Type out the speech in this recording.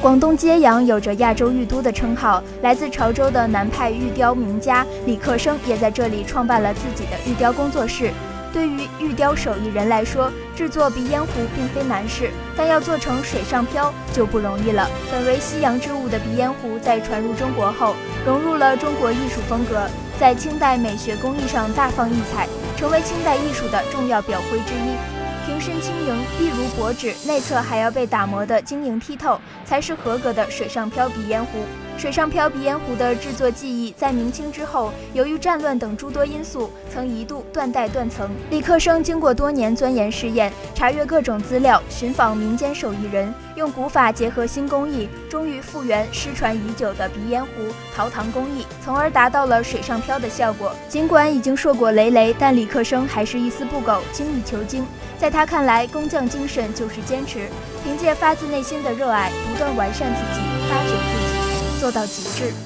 广东揭阳有着“亚洲玉都”的称号，来自潮州的南派玉雕名家李克生也在这里创办了自己的玉雕工作室。对于玉雕手艺人来说，制作鼻烟壶并非难事，但要做成水上漂就不容易了。本为西洋之物的鼻烟壶，在传入中国后，融入了中国艺术风格，在清代美学工艺上大放异彩，成为清代艺术的重要表徽之一。瓶身轻盈，一如薄纸，内侧还要被打磨得晶莹剔透，才是合格的水上漂鼻烟壶。水上漂鼻烟壶的制作技艺，在明清之后，由于战乱等诸多因素，曾一度断代断层。李克生经过多年钻研试验，查阅各种资料，寻访民间手艺人，用古法结合新工艺，终于复原失传已久的鼻烟壶陶唐工艺，从而达到了水上漂的效果。尽管已经硕果累累，但李克生还是一丝不苟，精益求精。在他看来，工匠精神就是坚持，凭借发自内心的热爱，不断完善自己，发掘自己。做到极致。